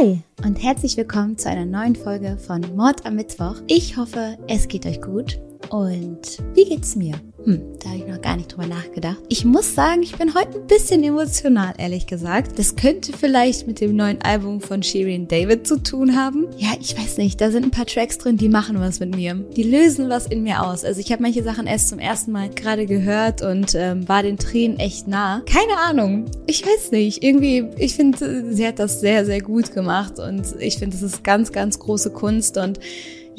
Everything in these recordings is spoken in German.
Hi und herzlich willkommen zu einer neuen Folge von Mord am Mittwoch. Ich hoffe, es geht euch gut. Und wie geht's mir? Hm, da habe ich noch gar nicht drüber nachgedacht. Ich muss sagen, ich bin heute ein bisschen emotional, ehrlich gesagt. Das könnte vielleicht mit dem neuen Album von Shirin David zu tun haben. Ja, ich weiß nicht. Da sind ein paar Tracks drin, die machen was mit mir. Die lösen was in mir aus. Also ich habe manche Sachen erst zum ersten Mal gerade gehört und ähm, war den Tränen echt nah. Keine Ahnung. Ich weiß nicht. Irgendwie, ich finde, sie hat das sehr, sehr gut gemacht und ich finde, das ist ganz, ganz große Kunst und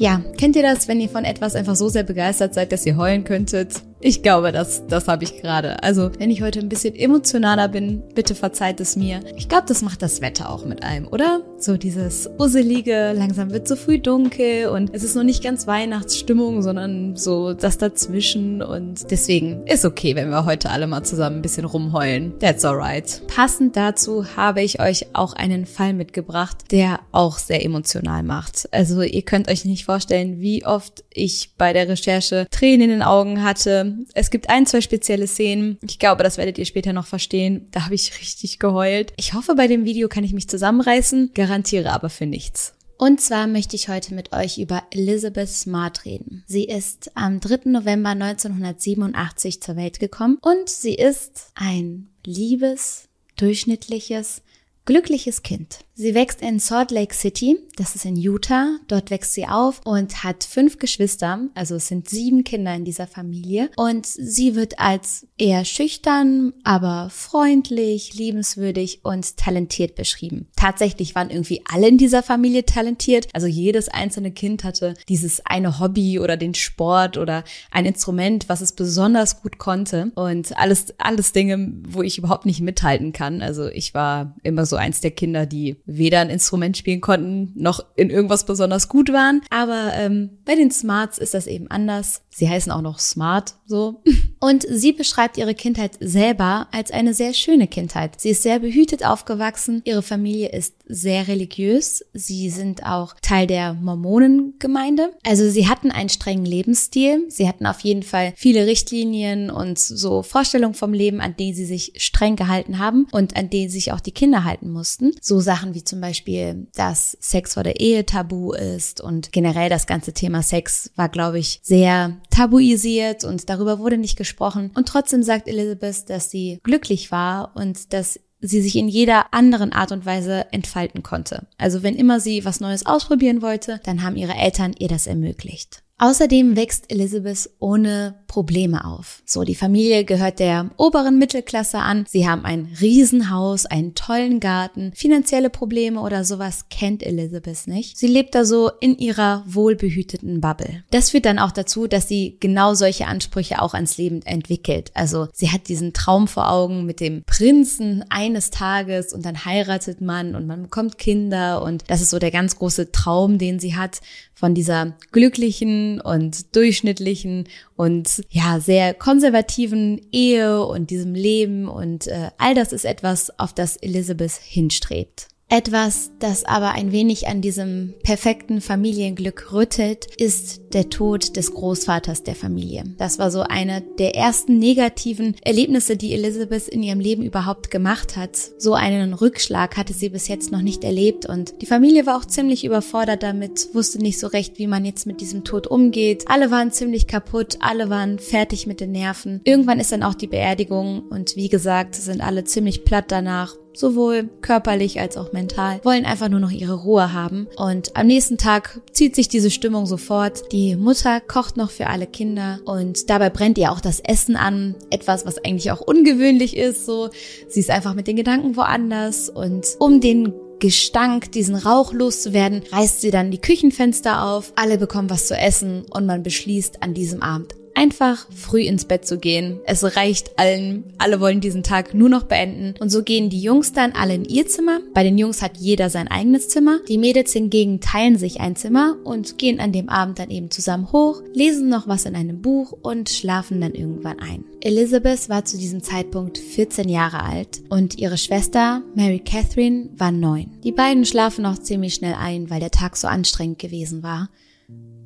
ja, kennt ihr das, wenn ihr von etwas einfach so sehr begeistert seid, dass ihr heulen könntet? Ich glaube, das, das habe ich gerade. Also, wenn ich heute ein bisschen emotionaler bin, bitte verzeiht es mir. Ich glaube, das macht das Wetter auch mit einem, oder? So dieses Usselige, langsam wird so früh dunkel und es ist noch nicht ganz Weihnachtsstimmung, sondern so das dazwischen und deswegen ist okay, wenn wir heute alle mal zusammen ein bisschen rumheulen. That's alright. Passend dazu habe ich euch auch einen Fall mitgebracht, der auch sehr emotional macht. Also, ihr könnt euch nicht vorstellen, wie oft ich bei der Recherche Tränen in den Augen hatte, es gibt ein, zwei spezielle Szenen. Ich glaube, das werdet ihr später noch verstehen. Da habe ich richtig geheult. Ich hoffe, bei dem Video kann ich mich zusammenreißen, garantiere aber für nichts. Und zwar möchte ich heute mit euch über Elizabeth Smart reden. Sie ist am 3. November 1987 zur Welt gekommen und sie ist ein liebes, durchschnittliches, glückliches Kind. Sie wächst in Salt Lake City, das ist in Utah. Dort wächst sie auf und hat fünf Geschwister, also es sind sieben Kinder in dieser Familie. Und sie wird als eher schüchtern, aber freundlich, liebenswürdig und talentiert beschrieben. Tatsächlich waren irgendwie alle in dieser Familie talentiert. Also jedes einzelne Kind hatte dieses eine Hobby oder den Sport oder ein Instrument, was es besonders gut konnte. Und alles, alles Dinge, wo ich überhaupt nicht mithalten kann. Also ich war immer so eins der Kinder, die weder ein Instrument spielen konnten, noch in irgendwas besonders gut waren. Aber ähm, bei den Smarts ist das eben anders. Sie heißen auch noch Smart so. Und sie beschreibt ihre Kindheit selber als eine sehr schöne Kindheit. Sie ist sehr behütet aufgewachsen. Ihre Familie ist sehr religiös. Sie sind auch Teil der Mormonengemeinde. Also sie hatten einen strengen Lebensstil. Sie hatten auf jeden Fall viele Richtlinien und so Vorstellungen vom Leben, an denen sie sich streng gehalten haben und an denen sich auch die Kinder halten mussten. So Sachen wie zum Beispiel, dass Sex vor der Ehe tabu ist und generell das ganze Thema Sex war, glaube ich, sehr tabuisiert und darüber wurde nicht gesprochen. Und trotzdem sagt Elizabeth, dass sie glücklich war und dass sie sich in jeder anderen Art und Weise entfalten konnte. Also wenn immer sie was Neues ausprobieren wollte, dann haben ihre Eltern ihr das ermöglicht. Außerdem wächst Elizabeth ohne Probleme auf. So, die Familie gehört der oberen Mittelklasse an. Sie haben ein Riesenhaus, einen tollen Garten. Finanzielle Probleme oder sowas kennt Elizabeth nicht. Sie lebt da so in ihrer wohlbehüteten Bubble. Das führt dann auch dazu, dass sie genau solche Ansprüche auch ans Leben entwickelt. Also sie hat diesen Traum vor Augen mit dem Prinzen eines Tages und dann heiratet man und man bekommt Kinder und das ist so der ganz große Traum, den sie hat von dieser glücklichen und durchschnittlichen und ja, sehr konservativen Ehe und diesem Leben und äh, all das ist etwas, auf das Elizabeth hinstrebt. Etwas, das aber ein wenig an diesem perfekten Familienglück rüttelt, ist der Tod des Großvaters der Familie. Das war so eine der ersten negativen Erlebnisse, die Elizabeth in ihrem Leben überhaupt gemacht hat. So einen Rückschlag hatte sie bis jetzt noch nicht erlebt und die Familie war auch ziemlich überfordert damit, wusste nicht so recht, wie man jetzt mit diesem Tod umgeht. Alle waren ziemlich kaputt, alle waren fertig mit den Nerven. Irgendwann ist dann auch die Beerdigung und wie gesagt, sind alle ziemlich platt danach sowohl körperlich als auch mental, wollen einfach nur noch ihre Ruhe haben. Und am nächsten Tag zieht sich diese Stimmung sofort. Die Mutter kocht noch für alle Kinder und dabei brennt ihr auch das Essen an. Etwas, was eigentlich auch ungewöhnlich ist. So, sie ist einfach mit den Gedanken woanders und um den Gestank, diesen Rauch loszuwerden, reißt sie dann die Küchenfenster auf, alle bekommen was zu essen und man beschließt an diesem Abend einfach früh ins Bett zu gehen. Es reicht allen. Alle wollen diesen Tag nur noch beenden. Und so gehen die Jungs dann alle in ihr Zimmer. Bei den Jungs hat jeder sein eigenes Zimmer. Die Mädels hingegen teilen sich ein Zimmer und gehen an dem Abend dann eben zusammen hoch, lesen noch was in einem Buch und schlafen dann irgendwann ein. Elizabeth war zu diesem Zeitpunkt 14 Jahre alt und ihre Schwester Mary Catherine war neun. Die beiden schlafen auch ziemlich schnell ein, weil der Tag so anstrengend gewesen war.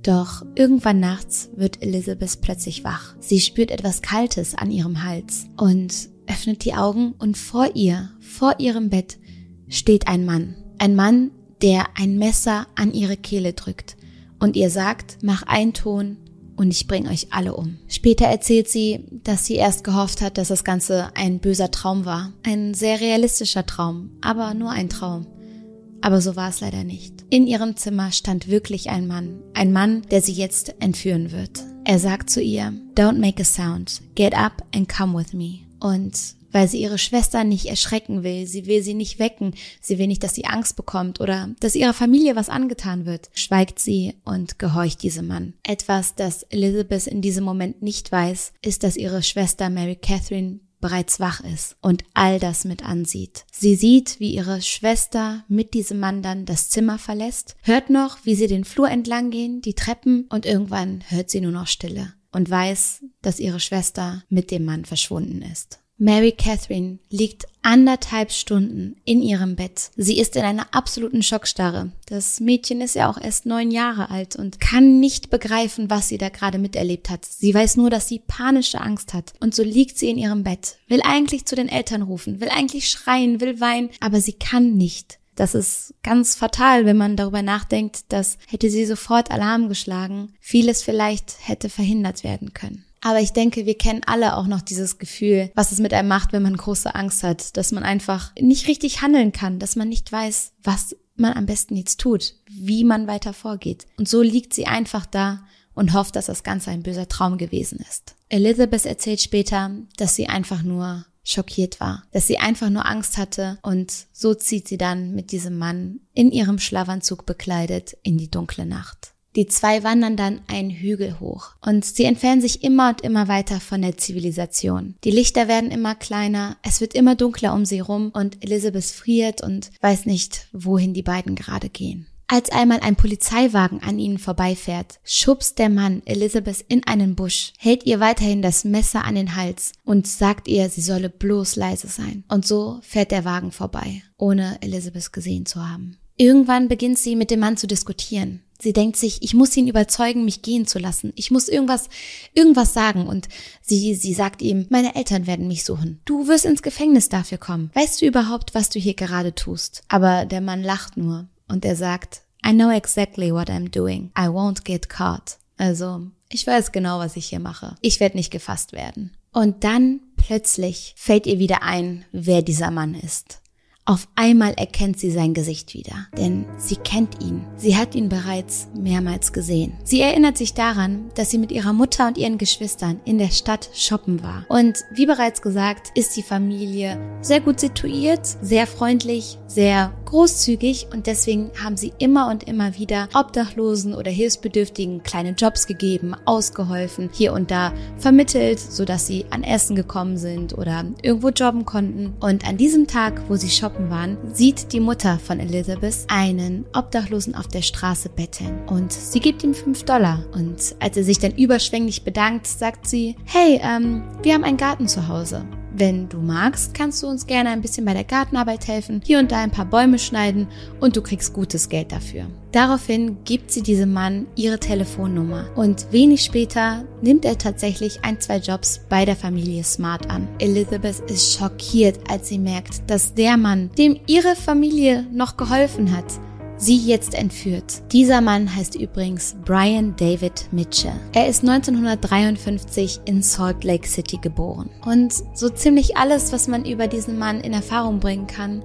Doch irgendwann nachts wird Elizabeth plötzlich wach. Sie spürt etwas Kaltes an ihrem Hals und öffnet die Augen und vor ihr, vor ihrem Bett, steht ein Mann. Ein Mann, der ein Messer an ihre Kehle drückt und ihr sagt, mach einen Ton und ich bringe euch alle um. Später erzählt sie, dass sie erst gehofft hat, dass das Ganze ein böser Traum war. Ein sehr realistischer Traum, aber nur ein Traum. Aber so war es leider nicht. In ihrem Zimmer stand wirklich ein Mann. Ein Mann, der sie jetzt entführen wird. Er sagt zu ihr, Don't make a sound. Get up and come with me. Und weil sie ihre Schwester nicht erschrecken will. Sie will sie nicht wecken. Sie will nicht, dass sie Angst bekommt oder dass ihrer Familie was angetan wird. Schweigt sie und gehorcht diesem Mann. Etwas, das Elizabeth in diesem Moment nicht weiß, ist, dass ihre Schwester Mary Catherine bereits wach ist und all das mit ansieht. Sie sieht, wie ihre Schwester mit diesem Mann dann das Zimmer verlässt, hört noch, wie sie den Flur entlang gehen, die Treppen und irgendwann hört sie nur noch Stille und weiß, dass ihre Schwester mit dem Mann verschwunden ist. Mary Catherine liegt anderthalb Stunden in ihrem Bett. Sie ist in einer absoluten Schockstarre. Das Mädchen ist ja auch erst neun Jahre alt und kann nicht begreifen, was sie da gerade miterlebt hat. Sie weiß nur, dass sie panische Angst hat. Und so liegt sie in ihrem Bett, will eigentlich zu den Eltern rufen, will eigentlich schreien, will weinen, aber sie kann nicht. Das ist ganz fatal, wenn man darüber nachdenkt, dass hätte sie sofort Alarm geschlagen, vieles vielleicht hätte verhindert werden können. Aber ich denke, wir kennen alle auch noch dieses Gefühl, was es mit einem macht, wenn man große Angst hat, dass man einfach nicht richtig handeln kann, dass man nicht weiß, was man am besten jetzt tut, wie man weiter vorgeht. Und so liegt sie einfach da und hofft, dass das Ganze ein böser Traum gewesen ist. Elizabeth erzählt später, dass sie einfach nur schockiert war, dass sie einfach nur Angst hatte und so zieht sie dann mit diesem Mann in ihrem Schlafanzug bekleidet in die dunkle Nacht. Die zwei wandern dann einen Hügel hoch und sie entfernen sich immer und immer weiter von der Zivilisation. Die Lichter werden immer kleiner, es wird immer dunkler um sie rum und Elizabeth friert und weiß nicht, wohin die beiden gerade gehen. Als einmal ein Polizeiwagen an ihnen vorbeifährt, schubst der Mann Elizabeth in einen Busch, hält ihr weiterhin das Messer an den Hals und sagt ihr, sie solle bloß leise sein. Und so fährt der Wagen vorbei, ohne Elizabeth gesehen zu haben. Irgendwann beginnt sie mit dem Mann zu diskutieren. Sie denkt sich, ich muss ihn überzeugen, mich gehen zu lassen. Ich muss irgendwas, irgendwas sagen. Und sie, sie sagt ihm, meine Eltern werden mich suchen. Du wirst ins Gefängnis dafür kommen. Weißt du überhaupt, was du hier gerade tust? Aber der Mann lacht nur und er sagt, I know exactly what I'm doing. I won't get caught. Also, ich weiß genau, was ich hier mache. Ich werde nicht gefasst werden. Und dann plötzlich fällt ihr wieder ein, wer dieser Mann ist. Auf einmal erkennt sie sein Gesicht wieder, denn sie kennt ihn. Sie hat ihn bereits mehrmals gesehen. Sie erinnert sich daran, dass sie mit ihrer Mutter und ihren Geschwistern in der Stadt shoppen war. Und wie bereits gesagt, ist die Familie sehr gut situiert, sehr freundlich, sehr großzügig und deswegen haben sie immer und immer wieder Obdachlosen oder Hilfsbedürftigen kleine Jobs gegeben, ausgeholfen, hier und da vermittelt, sodass sie an Essen gekommen sind oder irgendwo jobben konnten. Und an diesem Tag, wo sie shoppen waren, sieht die Mutter von Elizabeth einen Obdachlosen auf der Straße betteln und sie gibt ihm fünf Dollar. Und als er sich dann überschwänglich bedankt, sagt sie, hey, ähm, wir haben einen Garten zu Hause. Wenn du magst, kannst du uns gerne ein bisschen bei der Gartenarbeit helfen, hier und da ein paar Bäume schneiden und du kriegst gutes Geld dafür. Daraufhin gibt sie diesem Mann ihre Telefonnummer und wenig später nimmt er tatsächlich ein, zwei Jobs bei der Familie Smart an. Elizabeth ist schockiert, als sie merkt, dass der Mann, dem ihre Familie noch geholfen hat, sie jetzt entführt. Dieser Mann heißt übrigens Brian David Mitchell. Er ist 1953 in Salt Lake City geboren. Und so ziemlich alles, was man über diesen Mann in Erfahrung bringen kann,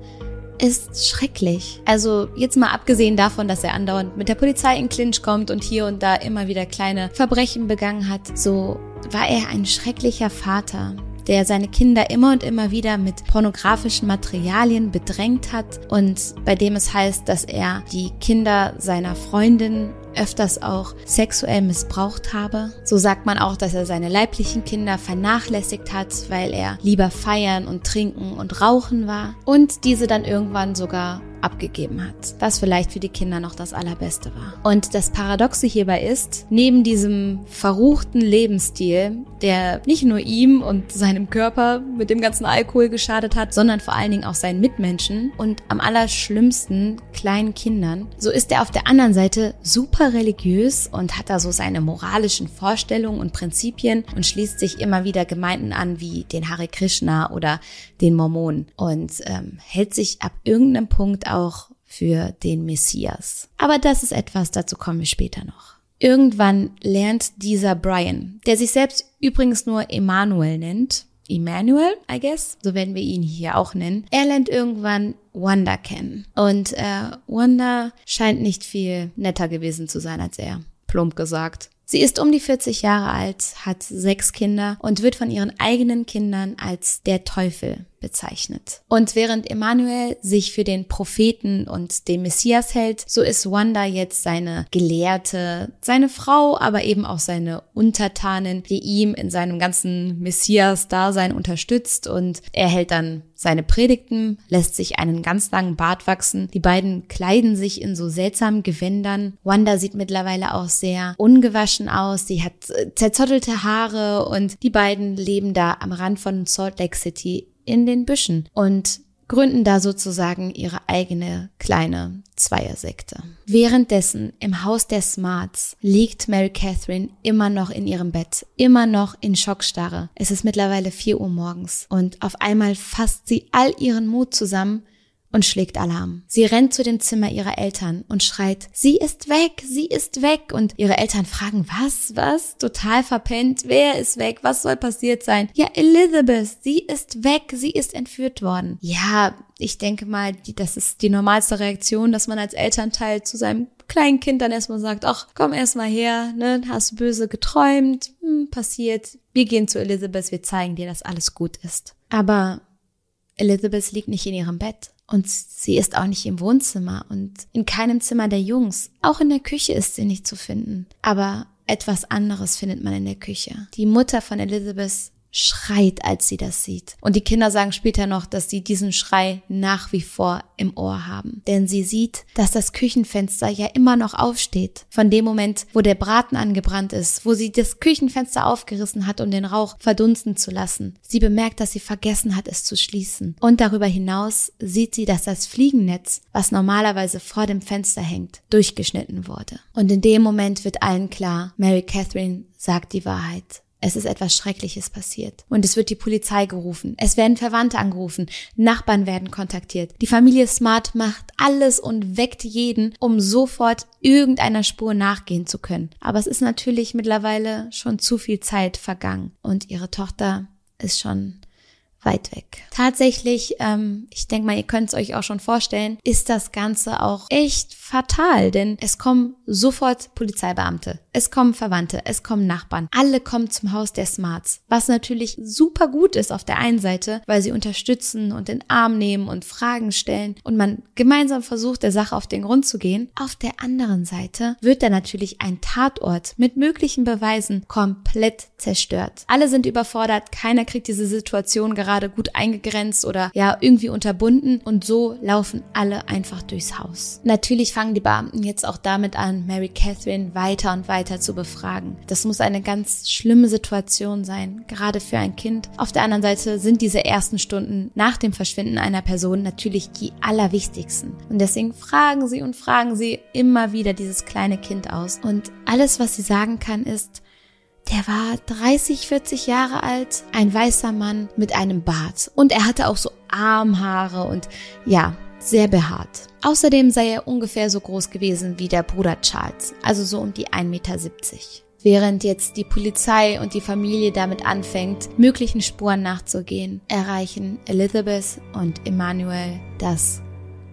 ist schrecklich. Also jetzt mal abgesehen davon, dass er andauernd mit der Polizei in Clinch kommt und hier und da immer wieder kleine Verbrechen begangen hat, so war er ein schrecklicher Vater, der seine Kinder immer und immer wieder mit pornografischen Materialien bedrängt hat und bei dem es heißt, dass er die Kinder seiner Freundin öfters auch sexuell missbraucht habe. So sagt man auch, dass er seine leiblichen Kinder vernachlässigt hat, weil er lieber feiern und trinken und rauchen war und diese dann irgendwann sogar abgegeben hat, was vielleicht für die Kinder noch das Allerbeste war. Und das Paradoxe hierbei ist, neben diesem verruchten Lebensstil, der nicht nur ihm und seinem Körper mit dem ganzen Alkohol geschadet hat, sondern vor allen Dingen auch seinen Mitmenschen und am allerschlimmsten kleinen Kindern, so ist er auf der anderen Seite super religiös und hat da so seine moralischen Vorstellungen und Prinzipien und schließt sich immer wieder Gemeinden an wie den Hare Krishna oder den Mormonen und ähm, hält sich ab irgendeinem Punkt auch für den Messias. Aber das ist etwas, dazu kommen wir später noch. Irgendwann lernt dieser Brian, der sich selbst übrigens nur Emanuel nennt, Emmanuel, I guess, so werden wir ihn hier auch nennen. Er lernt irgendwann Wanda kennen. Und äh, Wanda scheint nicht viel netter gewesen zu sein als er, plump gesagt. Sie ist um die 40 Jahre alt, hat sechs Kinder und wird von ihren eigenen Kindern als der Teufel bezeichnet. Und während Emanuel sich für den Propheten und den Messias hält, so ist Wanda jetzt seine Gelehrte, seine Frau, aber eben auch seine Untertanin, die ihm in seinem ganzen Messias-Dasein unterstützt und er hält dann seine Predigten, lässt sich einen ganz langen Bart wachsen. Die beiden kleiden sich in so seltsamen Gewändern. Wanda sieht mittlerweile auch sehr ungewaschen aus. Sie hat äh, zerzottelte Haare und die beiden leben da am Rand von Salt Lake City in den Büschen und gründen da sozusagen ihre eigene kleine Zweiersekte. Währenddessen im Haus der Smarts liegt Mary Catherine immer noch in ihrem Bett, immer noch in Schockstarre. Es ist mittlerweile vier Uhr morgens und auf einmal fasst sie all ihren Mut zusammen und schlägt Alarm. Sie rennt zu dem Zimmer ihrer Eltern und schreit, sie ist weg, sie ist weg. Und ihre Eltern fragen, was, was? Total verpennt. Wer ist weg? Was soll passiert sein? Ja, Elizabeth, sie ist weg, sie ist entführt worden. Ja, ich denke mal, das ist die normalste Reaktion, dass man als Elternteil zu seinem kleinen Kind dann erstmal sagt, ach, komm erstmal her, ne, hast böse geträumt, hm, passiert. Wir gehen zu Elizabeth, wir zeigen dir, dass alles gut ist. Aber Elizabeth liegt nicht in ihrem Bett. Und sie ist auch nicht im Wohnzimmer und in keinem Zimmer der Jungs. Auch in der Küche ist sie nicht zu finden. Aber etwas anderes findet man in der Küche. Die Mutter von Elizabeth schreit, als sie das sieht. Und die Kinder sagen später noch, dass sie diesen Schrei nach wie vor im Ohr haben. Denn sie sieht, dass das Küchenfenster ja immer noch aufsteht. Von dem Moment, wo der Braten angebrannt ist, wo sie das Küchenfenster aufgerissen hat, um den Rauch verdunsten zu lassen. Sie bemerkt, dass sie vergessen hat, es zu schließen. Und darüber hinaus sieht sie, dass das Fliegennetz, was normalerweise vor dem Fenster hängt, durchgeschnitten wurde. Und in dem Moment wird allen klar, Mary Catherine sagt die Wahrheit. Es ist etwas Schreckliches passiert. Und es wird die Polizei gerufen. Es werden Verwandte angerufen. Nachbarn werden kontaktiert. Die Familie Smart macht alles und weckt jeden, um sofort irgendeiner Spur nachgehen zu können. Aber es ist natürlich mittlerweile schon zu viel Zeit vergangen. Und ihre Tochter ist schon weit weg. Tatsächlich, ähm, ich denke mal, ihr könnt es euch auch schon vorstellen, ist das Ganze auch echt fatal, denn es kommen sofort Polizeibeamte, es kommen Verwandte, es kommen Nachbarn, alle kommen zum Haus der Smarts, was natürlich super gut ist auf der einen Seite, weil sie unterstützen und den Arm nehmen und Fragen stellen und man gemeinsam versucht, der Sache auf den Grund zu gehen. Auf der anderen Seite wird dann natürlich ein Tatort mit möglichen Beweisen komplett zerstört. Alle sind überfordert, keiner kriegt diese Situation gerade gut eingegrenzt oder ja irgendwie unterbunden und so laufen alle einfach durchs Haus. Natürlich fangen die Beamten jetzt auch damit an, Mary Catherine weiter und weiter zu befragen. Das muss eine ganz schlimme Situation sein, gerade für ein Kind. Auf der anderen Seite sind diese ersten Stunden nach dem Verschwinden einer Person natürlich die allerwichtigsten. Und deswegen fragen sie und fragen sie immer wieder dieses kleine Kind aus. Und alles, was sie sagen kann, ist, der war 30, 40 Jahre alt, ein weißer Mann mit einem Bart. Und er hatte auch so Armhaare und ja, sehr behaart. Außerdem sei er ungefähr so groß gewesen wie der Bruder Charles, also so um die 1,70 Meter. Während jetzt die Polizei und die Familie damit anfängt, möglichen Spuren nachzugehen, erreichen Elizabeth und Emmanuel das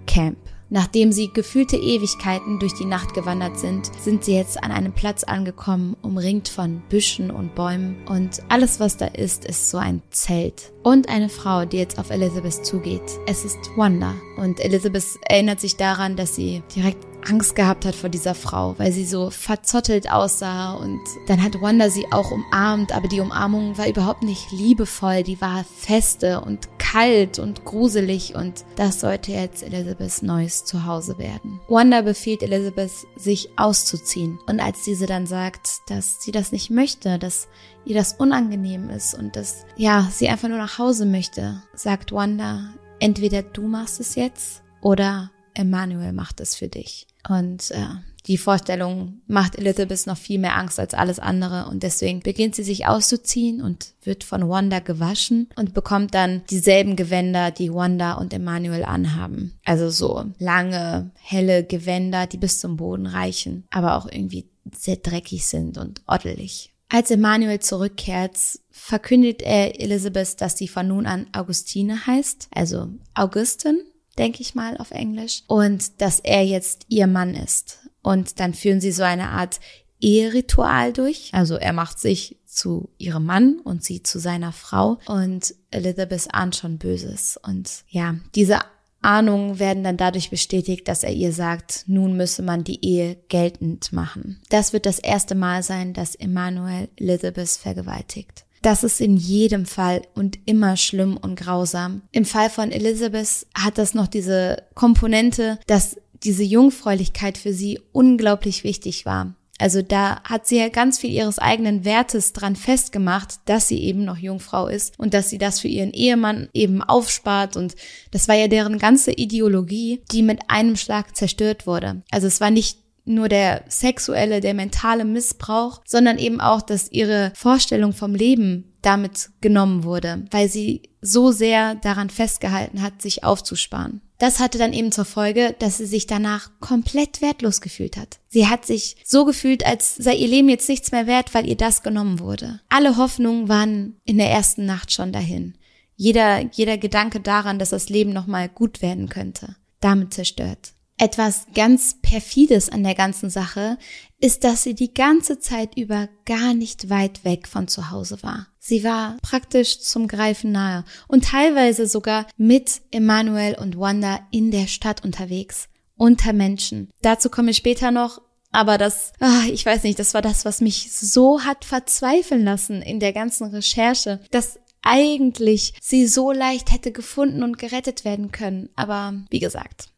Camp. Nachdem sie gefühlte Ewigkeiten durch die Nacht gewandert sind, sind sie jetzt an einem Platz angekommen, umringt von Büschen und Bäumen und alles, was da ist, ist so ein Zelt. Und eine Frau, die jetzt auf Elizabeth zugeht. Es ist Wanda. Und Elizabeth erinnert sich daran, dass sie direkt Angst gehabt hat vor dieser Frau, weil sie so verzottelt aussah und dann hat Wanda sie auch umarmt, aber die Umarmung war überhaupt nicht liebevoll, die war feste und kalt und gruselig und das sollte jetzt Elizabeths neues Zuhause werden. Wanda befiehlt Elizabeth, sich auszuziehen und als diese dann sagt, dass sie das nicht möchte, dass ihr das unangenehm ist und dass, ja, sie einfach nur nach Hause möchte, sagt Wanda, entweder du machst es jetzt oder Emmanuel macht es für dich. Und äh, die Vorstellung macht Elizabeth noch viel mehr Angst als alles andere und deswegen beginnt sie sich auszuziehen und wird von Wanda gewaschen und bekommt dann dieselben Gewänder, die Wanda und Emmanuel anhaben. Also so lange, helle Gewänder, die bis zum Boden reichen, aber auch irgendwie sehr dreckig sind und oddelig. Als Emmanuel zurückkehrt, verkündet er Elizabeth, dass sie von nun an Augustine heißt, also Augustin, denke ich mal auf Englisch, und dass er jetzt ihr Mann ist. Und dann führen sie so eine Art Eheritual durch. Also er macht sich zu ihrem Mann und sie zu seiner Frau. Und Elizabeth ahnt schon Böses. Und ja, diese Ahnungen werden dann dadurch bestätigt, dass er ihr sagt, nun müsse man die Ehe geltend machen. Das wird das erste Mal sein, dass Emmanuel Elizabeth vergewaltigt. Das ist in jedem Fall und immer schlimm und grausam. Im Fall von Elizabeth hat das noch diese Komponente, dass diese Jungfräulichkeit für sie unglaublich wichtig war. Also da hat sie ja ganz viel ihres eigenen Wertes dran festgemacht, dass sie eben noch Jungfrau ist und dass sie das für ihren Ehemann eben aufspart und das war ja deren ganze Ideologie, die mit einem Schlag zerstört wurde. Also es war nicht nur der sexuelle, der mentale Missbrauch, sondern eben auch, dass ihre Vorstellung vom Leben damit genommen wurde, weil sie so sehr daran festgehalten hat, sich aufzusparen. Das hatte dann eben zur Folge, dass sie sich danach komplett wertlos gefühlt hat. Sie hat sich so gefühlt, als sei ihr Leben jetzt nichts mehr wert, weil ihr das genommen wurde. Alle Hoffnungen waren in der ersten Nacht schon dahin. Jeder, jeder Gedanke daran, dass das Leben nochmal gut werden könnte, damit zerstört. Etwas ganz perfides an der ganzen Sache ist, dass sie die ganze Zeit über gar nicht weit weg von zu Hause war. Sie war praktisch zum Greifen nahe und teilweise sogar mit Emanuel und Wanda in der Stadt unterwegs, unter Menschen. Dazu komme ich später noch, aber das, ach, ich weiß nicht, das war das, was mich so hat verzweifeln lassen in der ganzen Recherche, dass eigentlich sie so leicht hätte gefunden und gerettet werden können. Aber wie gesagt,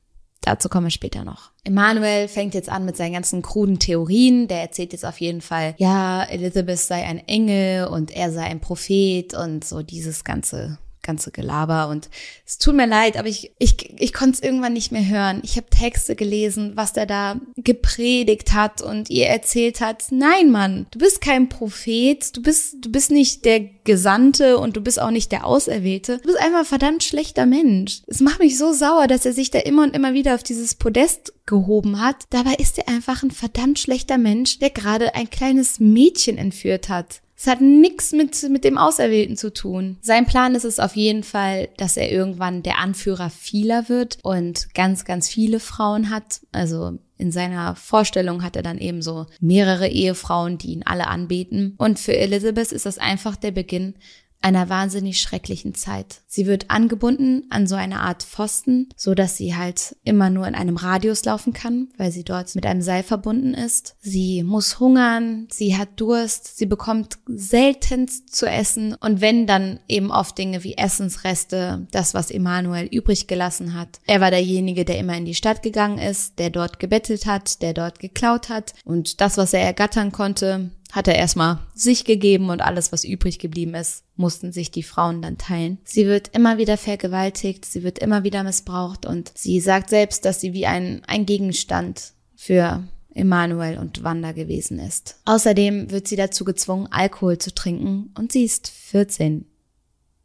Dazu kommen wir später noch. Emanuel fängt jetzt an mit seinen ganzen kruden Theorien. Der erzählt jetzt auf jeden Fall, ja, Elizabeth sei ein Engel und er sei ein Prophet und so dieses ganze ganze Gelaber und es tut mir leid, aber ich, ich, ich konnte es irgendwann nicht mehr hören. Ich habe Texte gelesen, was der da gepredigt hat und ihr erzählt hat, nein, Mann, du bist kein Prophet, du bist, du bist nicht der Gesandte und du bist auch nicht der Auserwählte. Du bist einfach ein verdammt schlechter Mensch. Es macht mich so sauer, dass er sich da immer und immer wieder auf dieses Podest gehoben hat. Dabei ist er einfach ein verdammt schlechter Mensch, der gerade ein kleines Mädchen entführt hat. Es hat nichts mit, mit dem Auserwählten zu tun. Sein Plan ist es auf jeden Fall, dass er irgendwann der Anführer vieler wird und ganz, ganz viele Frauen hat. Also in seiner Vorstellung hat er dann eben so mehrere Ehefrauen, die ihn alle anbeten. Und für Elizabeth ist das einfach der Beginn einer wahnsinnig schrecklichen Zeit. Sie wird angebunden an so eine Art Pfosten, so dass sie halt immer nur in einem Radius laufen kann, weil sie dort mit einem Seil verbunden ist. Sie muss hungern, sie hat Durst, sie bekommt seltenst zu essen und wenn dann eben oft Dinge wie Essensreste, das was Emanuel übrig gelassen hat. Er war derjenige, der immer in die Stadt gegangen ist, der dort gebettelt hat, der dort geklaut hat und das, was er ergattern konnte, hat er erstmal sich gegeben und alles, was übrig geblieben ist, mussten sich die Frauen dann teilen. Sie wird immer wieder vergewaltigt, sie wird immer wieder missbraucht und sie sagt selbst, dass sie wie ein, ein Gegenstand für Emanuel und Wanda gewesen ist. Außerdem wird sie dazu gezwungen, Alkohol zu trinken und sie ist 14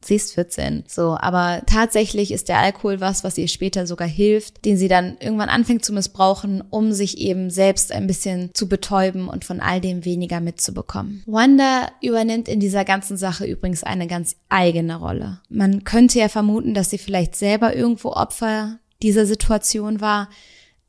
sie ist 14. So, aber tatsächlich ist der Alkohol was, was ihr später sogar hilft, den sie dann irgendwann anfängt zu missbrauchen, um sich eben selbst ein bisschen zu betäuben und von all dem weniger mitzubekommen. Wanda übernimmt in dieser ganzen Sache übrigens eine ganz eigene Rolle. Man könnte ja vermuten, dass sie vielleicht selber irgendwo Opfer dieser Situation war,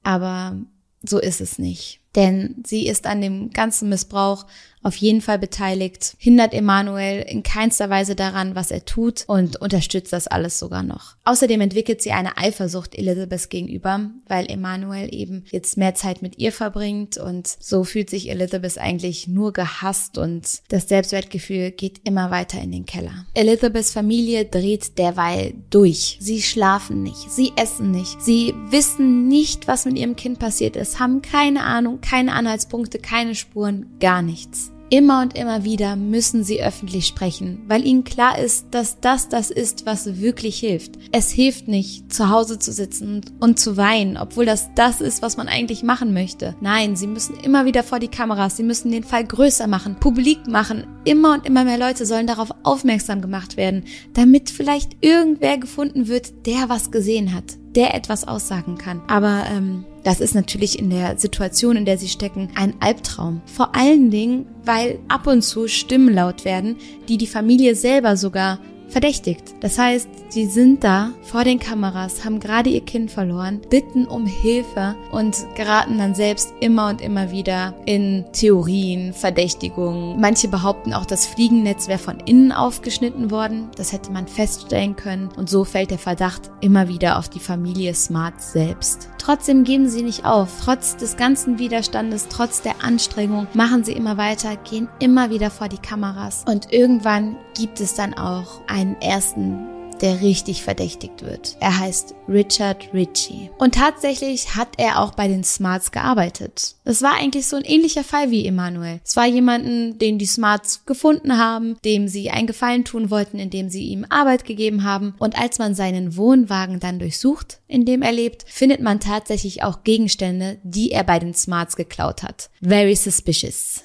aber so ist es nicht. Denn sie ist an dem ganzen Missbrauch auf jeden Fall beteiligt, hindert Emanuel in keinster Weise daran, was er tut und unterstützt das alles sogar noch. Außerdem entwickelt sie eine Eifersucht Elizabeth gegenüber, weil Emanuel eben jetzt mehr Zeit mit ihr verbringt und so fühlt sich Elizabeth eigentlich nur gehasst und das Selbstwertgefühl geht immer weiter in den Keller. Elizabeths Familie dreht derweil durch. Sie schlafen nicht, sie essen nicht, sie wissen nicht, was mit ihrem Kind passiert ist, haben keine Ahnung, keine Anhaltspunkte, keine Spuren, gar nichts. Immer und immer wieder müssen sie öffentlich sprechen, weil ihnen klar ist, dass das das ist, was wirklich hilft. Es hilft nicht, zu Hause zu sitzen und zu weinen, obwohl das das ist, was man eigentlich machen möchte. Nein, sie müssen immer wieder vor die Kameras, sie müssen den Fall größer machen, publik machen. Immer und immer mehr Leute sollen darauf aufmerksam gemacht werden, damit vielleicht irgendwer gefunden wird, der was gesehen hat, der etwas aussagen kann. Aber ähm, das ist natürlich in der Situation, in der sie stecken, ein Albtraum. Vor allen Dingen, weil ab und zu Stimmen laut werden, die die Familie selber sogar verdächtigt. Das heißt, sie sind da vor den Kameras, haben gerade ihr Kind verloren, bitten um Hilfe und geraten dann selbst immer und immer wieder in Theorien, Verdächtigungen. Manche behaupten auch, das Fliegennetz wäre von innen aufgeschnitten worden. Das hätte man feststellen können. Und so fällt der Verdacht immer wieder auf die Familie Smart selbst. Trotzdem geben sie nicht auf. Trotz des ganzen Widerstandes, trotz der Anstrengung, machen sie immer weiter, gehen immer wieder vor die Kameras. Und irgendwann gibt es dann auch einen ersten der richtig verdächtigt wird. Er heißt Richard Ritchie. Und tatsächlich hat er auch bei den Smarts gearbeitet. Es war eigentlich so ein ähnlicher Fall wie Emanuel. Es war jemanden, den die Smarts gefunden haben, dem sie einen Gefallen tun wollten, indem sie ihm Arbeit gegeben haben. Und als man seinen Wohnwagen dann durchsucht, in dem er lebt, findet man tatsächlich auch Gegenstände, die er bei den Smarts geklaut hat. Very suspicious.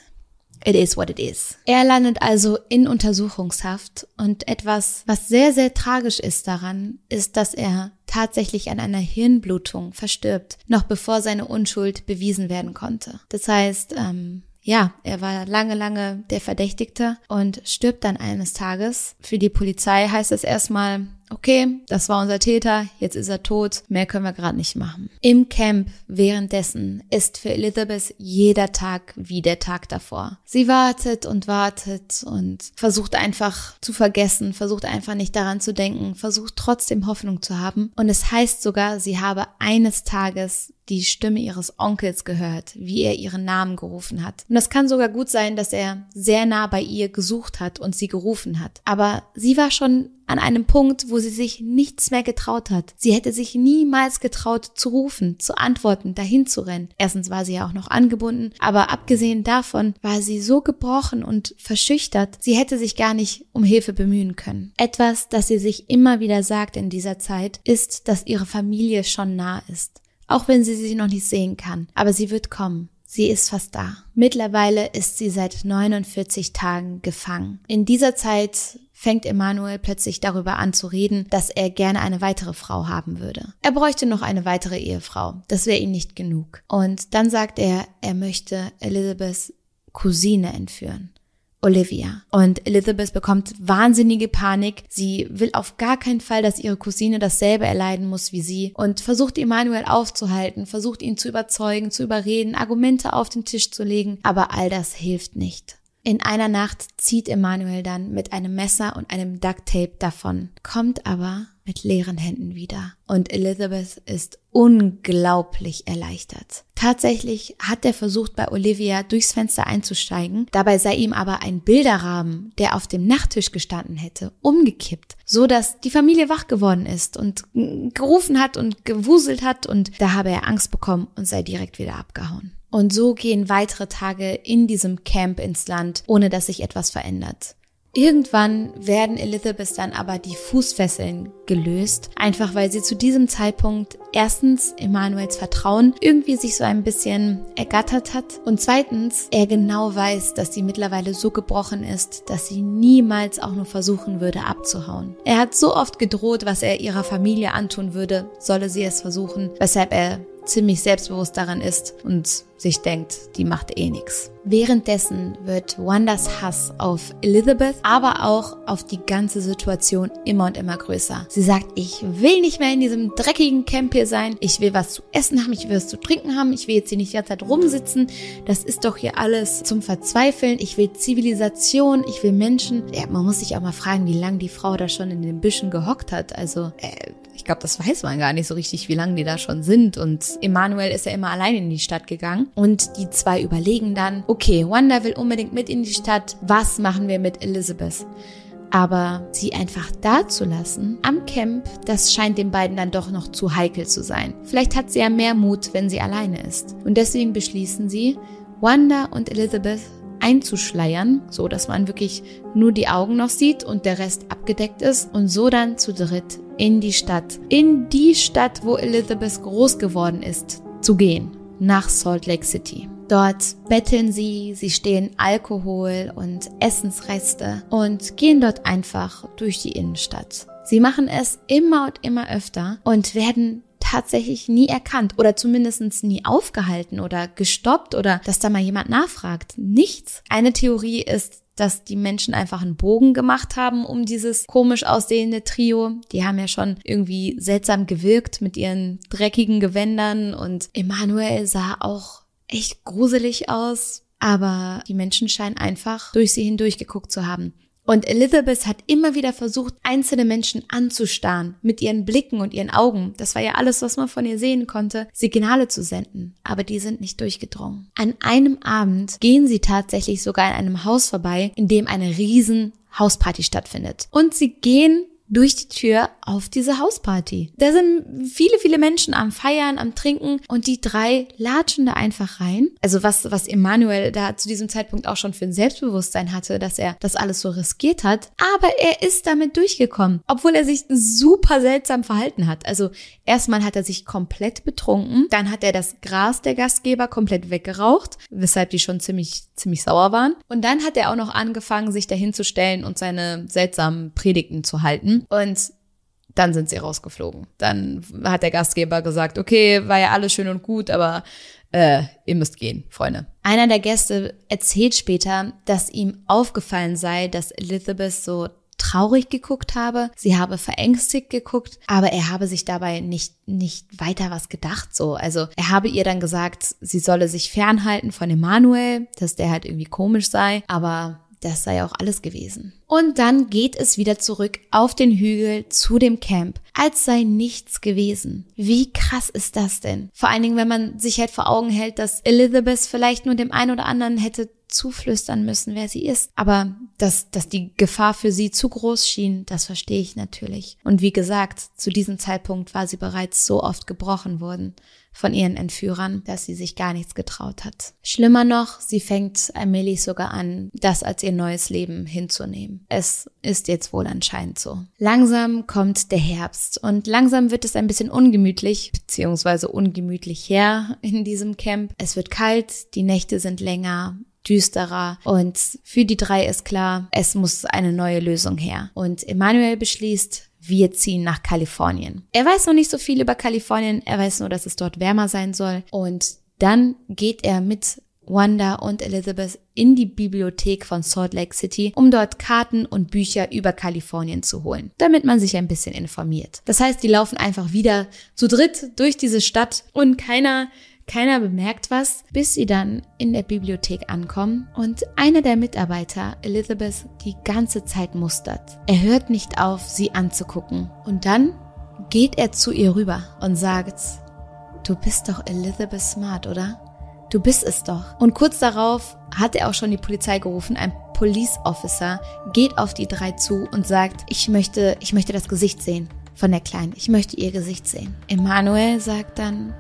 It is what it is. Er landet also in Untersuchungshaft und etwas, was sehr, sehr tragisch ist daran, ist, dass er tatsächlich an einer Hirnblutung verstirbt, noch bevor seine Unschuld bewiesen werden konnte. Das heißt, ähm, ja, er war lange, lange der Verdächtigte und stirbt dann eines Tages. Für die Polizei heißt es erstmal, okay, das war unser Täter, jetzt ist er tot, mehr können wir gerade nicht machen. Im Camp währenddessen ist für Elizabeth jeder Tag wie der Tag davor. Sie wartet und wartet und versucht einfach zu vergessen, versucht einfach nicht daran zu denken, versucht trotzdem Hoffnung zu haben. Und es heißt sogar, sie habe eines Tages die Stimme ihres Onkels gehört, wie er ihren Namen gerufen hat. Und es kann sogar gut sein, dass er sehr nah bei ihr gesucht hat und sie gerufen hat. Aber sie war schon an einem Punkt, wo sie sich nichts mehr getraut hat. Sie hätte sich niemals getraut zu rufen, zu antworten, dahin zu rennen. Erstens war sie ja auch noch angebunden, aber abgesehen davon war sie so gebrochen und verschüchtert, sie hätte sich gar nicht um Hilfe bemühen können. Etwas, das sie sich immer wieder sagt in dieser Zeit, ist, dass ihre Familie schon nah ist. Auch wenn sie sie noch nicht sehen kann, aber sie wird kommen. Sie ist fast da. Mittlerweile ist sie seit 49 Tagen gefangen. In dieser Zeit fängt Emanuel plötzlich darüber an zu reden, dass er gerne eine weitere Frau haben würde. Er bräuchte noch eine weitere Ehefrau. Das wäre ihm nicht genug. Und dann sagt er, er möchte Elizabeths Cousine entführen. Olivia. Und Elizabeth bekommt wahnsinnige Panik. Sie will auf gar keinen Fall, dass ihre Cousine dasselbe erleiden muss wie sie und versucht Emanuel aufzuhalten, versucht ihn zu überzeugen, zu überreden, Argumente auf den Tisch zu legen. Aber all das hilft nicht. In einer Nacht zieht Emanuel dann mit einem Messer und einem Ducktape davon, kommt aber mit leeren Händen wieder. Und Elizabeth ist unglaublich erleichtert. Tatsächlich hat er versucht, bei Olivia durchs Fenster einzusteigen. Dabei sei ihm aber ein Bilderrahmen, der auf dem Nachttisch gestanden hätte, umgekippt, so dass die Familie wach geworden ist und gerufen hat und gewuselt hat und da habe er Angst bekommen und sei direkt wieder abgehauen. Und so gehen weitere Tage in diesem Camp ins Land, ohne dass sich etwas verändert. Irgendwann werden Elizabeth dann aber die Fußfesseln gelöst, einfach weil sie zu diesem Zeitpunkt erstens Emanuels Vertrauen irgendwie sich so ein bisschen ergattert hat und zweitens er genau weiß, dass sie mittlerweile so gebrochen ist, dass sie niemals auch nur versuchen würde abzuhauen. Er hat so oft gedroht, was er ihrer Familie antun würde, solle sie es versuchen, weshalb er ziemlich selbstbewusst daran ist und sich denkt, die macht eh nix. Währenddessen wird Wandas Hass auf Elizabeth, aber auch auf die ganze Situation immer und immer größer. Sie sagt, ich will nicht mehr in diesem dreckigen Camp hier sein. Ich will was zu essen haben, ich will was zu trinken haben. Ich will jetzt hier nicht die ganze Zeit rumsitzen. Das ist doch hier alles zum Verzweifeln. Ich will Zivilisation, ich will Menschen. Ja, man muss sich auch mal fragen, wie lange die Frau da schon in den Büschen gehockt hat. Also, äh, glaube, das weiß man gar nicht so richtig, wie lange die da schon sind. Und Emanuel ist ja immer allein in die Stadt gegangen. Und die zwei überlegen dann, okay, Wanda will unbedingt mit in die Stadt. Was machen wir mit Elizabeth? Aber sie einfach da zu lassen am Camp, das scheint den beiden dann doch noch zu heikel zu sein. Vielleicht hat sie ja mehr Mut, wenn sie alleine ist. Und deswegen beschließen sie, Wanda und Elizabeth einzuschleiern, so dass man wirklich nur die Augen noch sieht und der Rest abgedeckt ist und so dann zu dritt in die Stadt, in die Stadt, wo Elizabeth groß geworden ist, zu gehen, nach Salt Lake City. Dort betteln sie, sie stehlen Alkohol und Essensreste und gehen dort einfach durch die Innenstadt. Sie machen es immer und immer öfter und werden tatsächlich nie erkannt oder zumindest nie aufgehalten oder gestoppt oder dass da mal jemand nachfragt. Nichts. Eine Theorie ist, dass die Menschen einfach einen Bogen gemacht haben um dieses komisch aussehende Trio. Die haben ja schon irgendwie seltsam gewirkt mit ihren dreckigen Gewändern und Emanuel sah auch echt gruselig aus. Aber die Menschen scheinen einfach durch sie hindurch geguckt zu haben. Und Elizabeth hat immer wieder versucht, einzelne Menschen anzustarren, mit ihren Blicken und ihren Augen. Das war ja alles, was man von ihr sehen konnte, Signale zu senden. Aber die sind nicht durchgedrungen. An einem Abend gehen sie tatsächlich sogar in einem Haus vorbei, in dem eine riesen Hausparty stattfindet. Und sie gehen durch die Tür auf diese Hausparty. Da sind viele, viele Menschen am Feiern, am Trinken und die drei latschen da einfach rein. Also was, was Emanuel da zu diesem Zeitpunkt auch schon für ein Selbstbewusstsein hatte, dass er das alles so riskiert hat. Aber er ist damit durchgekommen, obwohl er sich super seltsam verhalten hat. Also erstmal hat er sich komplett betrunken, dann hat er das Gras der Gastgeber komplett weggeraucht, weshalb die schon ziemlich, ziemlich sauer waren. Und dann hat er auch noch angefangen, sich dahin zu stellen und seine seltsamen Predigten zu halten. Und dann sind sie rausgeflogen. Dann hat der Gastgeber gesagt, okay, war ja alles schön und gut, aber äh, ihr müsst gehen, Freunde. Einer der Gäste erzählt später, dass ihm aufgefallen sei, dass Elizabeth so traurig geguckt habe, sie habe verängstigt geguckt, aber er habe sich dabei nicht, nicht weiter was gedacht, so. Also, er habe ihr dann gesagt, sie solle sich fernhalten von Emanuel, dass der halt irgendwie komisch sei, aber das sei auch alles gewesen. Und dann geht es wieder zurück auf den Hügel zu dem Camp, als sei nichts gewesen. Wie krass ist das denn? Vor allen Dingen, wenn man sich halt vor Augen hält, dass Elizabeth vielleicht nur dem einen oder anderen hätte zuflüstern müssen, wer sie ist. Aber dass, dass die Gefahr für sie zu groß schien, das verstehe ich natürlich. Und wie gesagt, zu diesem Zeitpunkt war sie bereits so oft gebrochen worden von ihren Entführern, dass sie sich gar nichts getraut hat. Schlimmer noch, sie fängt allmählich sogar an, das als ihr neues Leben hinzunehmen. Es ist jetzt wohl anscheinend so. Langsam kommt der Herbst und langsam wird es ein bisschen ungemütlich, beziehungsweise ungemütlich her in diesem Camp. Es wird kalt, die Nächte sind länger, düsterer und für die drei ist klar, es muss eine neue Lösung her. Und Emanuel beschließt, wir ziehen nach Kalifornien. Er weiß noch nicht so viel über Kalifornien, er weiß nur, dass es dort wärmer sein soll. Und dann geht er mit Wanda und Elizabeth in die Bibliothek von Salt Lake City, um dort Karten und Bücher über Kalifornien zu holen, damit man sich ein bisschen informiert. Das heißt, die laufen einfach wieder zu dritt durch diese Stadt und keiner keiner bemerkt was, bis sie dann in der Bibliothek ankommen und einer der Mitarbeiter Elizabeth die ganze Zeit mustert. Er hört nicht auf, sie anzugucken. Und dann geht er zu ihr rüber und sagt, du bist doch Elizabeth Smart, oder? Du bist es doch. Und kurz darauf hat er auch schon die Polizei gerufen. Ein Police Officer geht auf die drei zu und sagt, ich möchte, ich möchte das Gesicht sehen von der Kleinen. Ich möchte ihr Gesicht sehen. Emanuel sagt dann,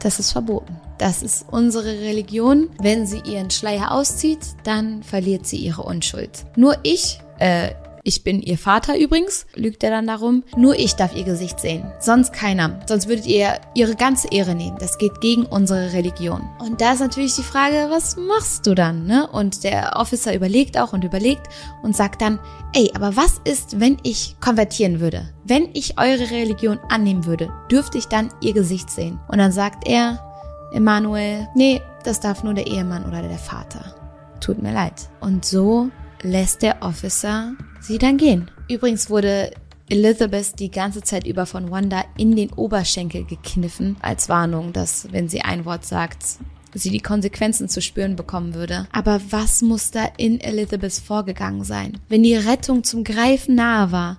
das ist verboten. Das ist unsere Religion. Wenn sie ihren Schleier auszieht, dann verliert sie ihre Unschuld. Nur ich, äh, ich bin ihr Vater übrigens, lügt er dann darum. Nur ich darf ihr Gesicht sehen. Sonst keiner. Sonst würdet ihr ihre ganze Ehre nehmen. Das geht gegen unsere Religion. Und da ist natürlich die Frage, was machst du dann? Ne? Und der Officer überlegt auch und überlegt und sagt dann, ey, aber was ist, wenn ich konvertieren würde? Wenn ich eure Religion annehmen würde, dürfte ich dann ihr Gesicht sehen? Und dann sagt er, Emanuel, nee, das darf nur der Ehemann oder der Vater. Tut mir leid. Und so lässt der Officer sie dann gehen. Übrigens wurde Elizabeth die ganze Zeit über von Wanda in den Oberschenkel gekniffen, als Warnung, dass wenn sie ein Wort sagt, sie die Konsequenzen zu spüren bekommen würde. Aber was muss da in Elizabeth vorgegangen sein, wenn die Rettung zum Greifen nahe war?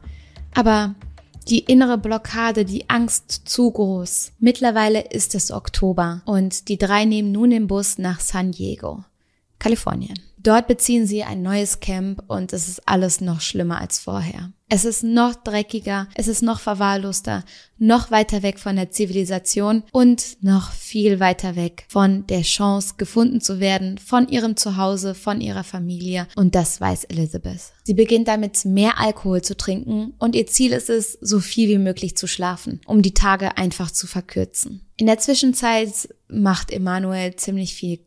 Aber die innere Blockade, die Angst zu groß. Mittlerweile ist es Oktober und die drei nehmen nun den Bus nach San Diego. Kalifornien. Dort beziehen sie ein neues Camp und es ist alles noch schlimmer als vorher. Es ist noch dreckiger, es ist noch verwahrloster, noch weiter weg von der Zivilisation und noch viel weiter weg von der Chance, gefunden zu werden, von ihrem Zuhause, von ihrer Familie. Und das weiß Elizabeth. Sie beginnt damit, mehr Alkohol zu trinken und ihr Ziel ist es, so viel wie möglich zu schlafen, um die Tage einfach zu verkürzen. In der Zwischenzeit macht Emanuel ziemlich viel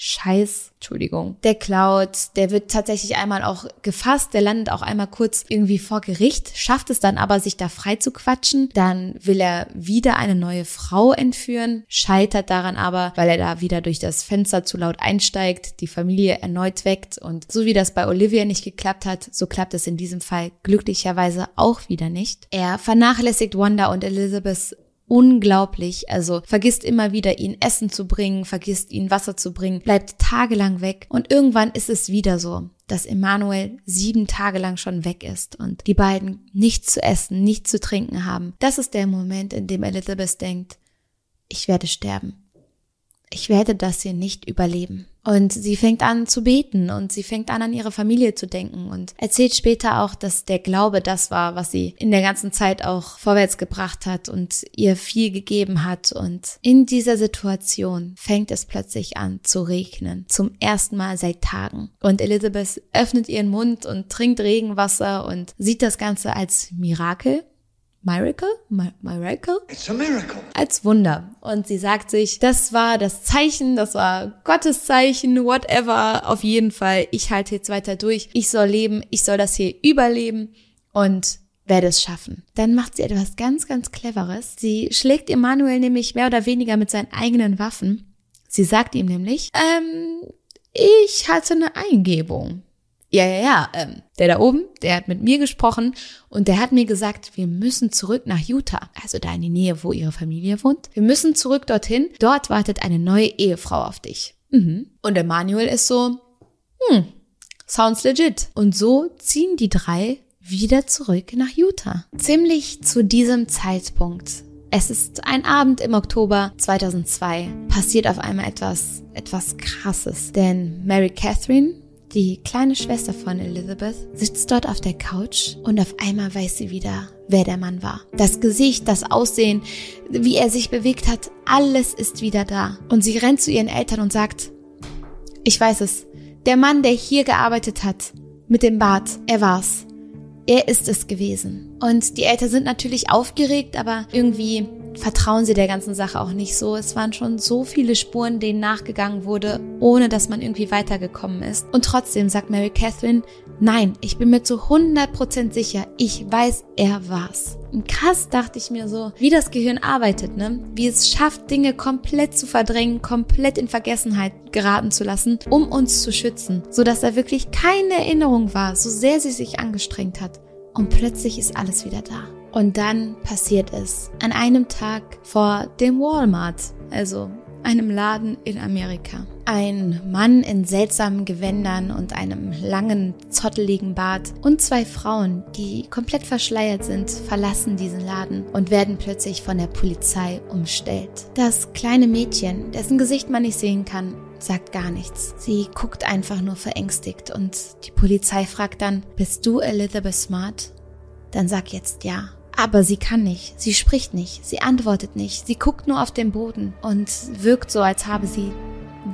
Scheiß, Entschuldigung, der klaut, der wird tatsächlich einmal auch gefasst, der landet auch einmal kurz irgendwie vor Gericht, schafft es dann aber, sich da frei zu quatschen. Dann will er wieder eine neue Frau entführen, scheitert daran aber, weil er da wieder durch das Fenster zu laut einsteigt, die Familie erneut weckt und so wie das bei Olivia nicht geklappt hat, so klappt es in diesem Fall glücklicherweise auch wieder nicht. Er vernachlässigt Wanda und Elizabeth unglaublich. Also vergisst immer wieder, ihn Essen zu bringen, vergisst ihn Wasser zu bringen, bleibt tagelang weg und irgendwann ist es wieder so, dass Emanuel sieben Tage lang schon weg ist und die beiden nichts zu essen, nichts zu trinken haben. Das ist der Moment, in dem Elizabeth denkt, ich werde sterben. Ich werde das hier nicht überleben. Und sie fängt an zu beten und sie fängt an, an ihre Familie zu denken und erzählt später auch, dass der Glaube das war, was sie in der ganzen Zeit auch vorwärts gebracht hat und ihr viel gegeben hat. Und in dieser Situation fängt es plötzlich an zu regnen. Zum ersten Mal seit Tagen. Und Elizabeth öffnet ihren Mund und trinkt Regenwasser und sieht das Ganze als Mirakel Miracle? Mi miracle? It's a miracle. Als Wunder. Und sie sagt sich, das war das Zeichen, das war Gottes Zeichen, whatever. Auf jeden Fall, ich halte jetzt weiter durch. Ich soll leben, ich soll das hier überleben und werde es schaffen. Dann macht sie etwas ganz, ganz Cleveres. Sie schlägt Emanuel nämlich mehr oder weniger mit seinen eigenen Waffen. Sie sagt ihm nämlich, ähm, ich hatte eine Eingebung. Ja, ja, ja, ähm, der da oben, der hat mit mir gesprochen und der hat mir gesagt, wir müssen zurück nach Utah, also da in die Nähe, wo ihre Familie wohnt. Wir müssen zurück dorthin, dort wartet eine neue Ehefrau auf dich. Mhm. Und Emanuel ist so, hm, sounds legit. Und so ziehen die drei wieder zurück nach Utah. Ziemlich zu diesem Zeitpunkt es ist ein Abend im Oktober 2002. Passiert auf einmal etwas, etwas krasses. Denn Mary Catherine, die kleine Schwester von Elizabeth sitzt dort auf der Couch und auf einmal weiß sie wieder, wer der Mann war. Das Gesicht, das Aussehen, wie er sich bewegt hat, alles ist wieder da. Und sie rennt zu ihren Eltern und sagt, ich weiß es, der Mann, der hier gearbeitet hat, mit dem Bart, er war's. Er ist es gewesen. Und die Eltern sind natürlich aufgeregt, aber irgendwie vertrauen sie der ganzen Sache auch nicht so. Es waren schon so viele Spuren, denen nachgegangen wurde, ohne dass man irgendwie weitergekommen ist. Und trotzdem sagt Mary Catherine, nein, ich bin mir zu 100% sicher, ich weiß, er war's. Und krass dachte ich mir so, wie das Gehirn arbeitet, ne? Wie es schafft, Dinge komplett zu verdrängen, komplett in Vergessenheit geraten zu lassen, um uns zu schützen, so dass da wirklich keine Erinnerung war, so sehr sie sich angestrengt hat. Und plötzlich ist alles wieder da. Und dann passiert es an einem Tag vor dem Walmart, also einem Laden in Amerika. Ein Mann in seltsamen Gewändern und einem langen, zotteligen Bart und zwei Frauen, die komplett verschleiert sind, verlassen diesen Laden und werden plötzlich von der Polizei umstellt. Das kleine Mädchen, dessen Gesicht man nicht sehen kann, sagt gar nichts. Sie guckt einfach nur verängstigt und die Polizei fragt dann, bist du Elizabeth Smart? Dann sag jetzt ja. Aber sie kann nicht, sie spricht nicht, sie antwortet nicht, sie guckt nur auf den Boden und wirkt so, als habe sie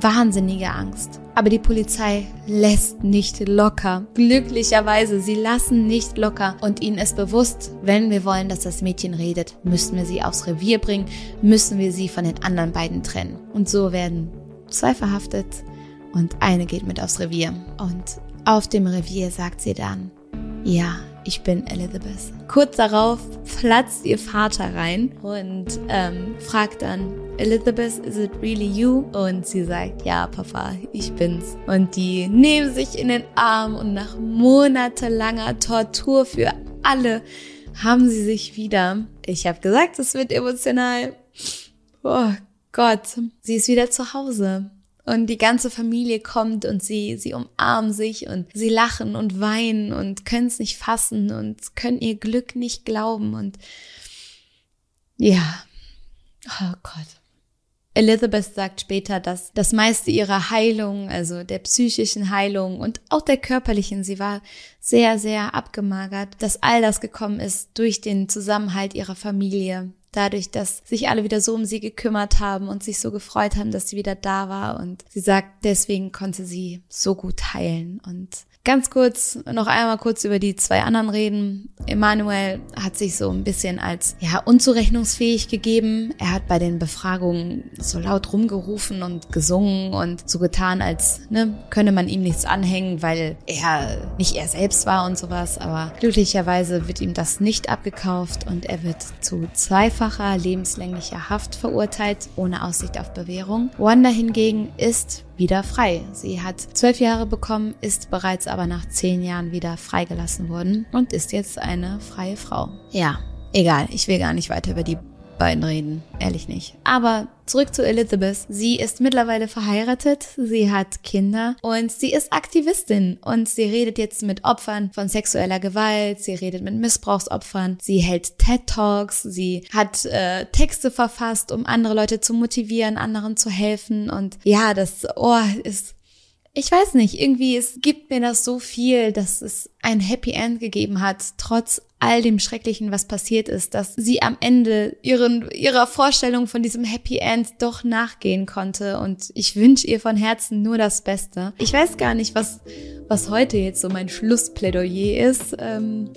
wahnsinnige Angst. Aber die Polizei lässt nicht locker. Glücklicherweise, sie lassen nicht locker. Und ihnen ist bewusst, wenn wir wollen, dass das Mädchen redet, müssen wir sie aufs Revier bringen, müssen wir sie von den anderen beiden trennen. Und so werden zwei verhaftet und eine geht mit aufs Revier. Und auf dem Revier sagt sie dann, ja, ich bin Elizabeth. Kurz darauf platzt ihr Vater rein und ähm, fragt dann, Elizabeth, is it really you? Und sie sagt, ja, Papa, ich bin's. Und die nehmen sich in den Arm und nach monatelanger Tortur für alle haben sie sich wieder. Ich habe gesagt, es wird emotional. Oh Gott, sie ist wieder zu Hause. Und die ganze Familie kommt und sie, sie umarmen sich und sie lachen und weinen und können es nicht fassen und können ihr Glück nicht glauben und ja, oh Gott. Elizabeth sagt später, dass das meiste ihrer Heilung, also der psychischen Heilung und auch der körperlichen, sie war sehr, sehr abgemagert, dass all das gekommen ist durch den Zusammenhalt ihrer Familie, dadurch, dass sich alle wieder so um sie gekümmert haben und sich so gefreut haben, dass sie wieder da war. Und sie sagt, deswegen konnte sie so gut heilen. Und Ganz kurz, noch einmal kurz über die zwei anderen reden. Emanuel hat sich so ein bisschen als, ja, unzurechnungsfähig gegeben. Er hat bei den Befragungen so laut rumgerufen und gesungen und so getan, als, ne, könne man ihm nichts anhängen, weil er nicht er selbst war und sowas. Aber glücklicherweise wird ihm das nicht abgekauft und er wird zu zweifacher lebenslänglicher Haft verurteilt, ohne Aussicht auf Bewährung. Wanda hingegen ist wieder frei. Sie hat zwölf Jahre bekommen, ist bereits aber nach zehn Jahren wieder freigelassen worden und ist jetzt eine freie Frau. Ja, egal, ich will gar nicht weiter über die beiden reden, ehrlich nicht. Aber zurück zu Elizabeth. Sie ist mittlerweile verheiratet, sie hat Kinder und sie ist Aktivistin und sie redet jetzt mit Opfern von sexueller Gewalt, sie redet mit Missbrauchsopfern, sie hält TED Talks, sie hat äh, Texte verfasst, um andere Leute zu motivieren, anderen zu helfen und ja, das Ohr ist ich weiß nicht, irgendwie es gibt mir das so viel, dass es ein Happy End gegeben hat, trotz all dem Schrecklichen, was passiert ist, dass sie am Ende ihren, ihrer Vorstellung von diesem Happy End doch nachgehen konnte. Und ich wünsche ihr von Herzen nur das Beste. Ich weiß gar nicht, was, was heute jetzt so mein Schlussplädoyer ist. Ähm,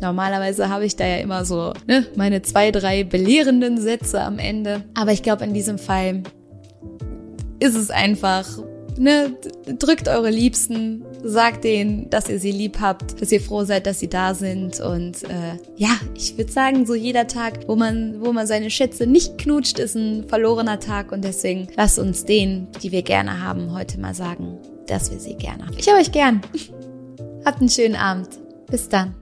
Normalerweise habe ich da ja immer so ne, meine zwei, drei belehrenden Sätze am Ende. Aber ich glaube, in diesem Fall ist es einfach ne, drückt eure Liebsten, sagt denen, dass ihr sie lieb habt, dass ihr froh seid, dass sie da sind und äh, ja, ich würde sagen, so jeder Tag, wo man, wo man seine Schätze nicht knutscht, ist ein verlorener Tag und deswegen lasst uns denen, die wir gerne haben, heute mal sagen, dass wir sie gerne haben. Ich habe euch gern. Habt einen schönen Abend. Bis dann.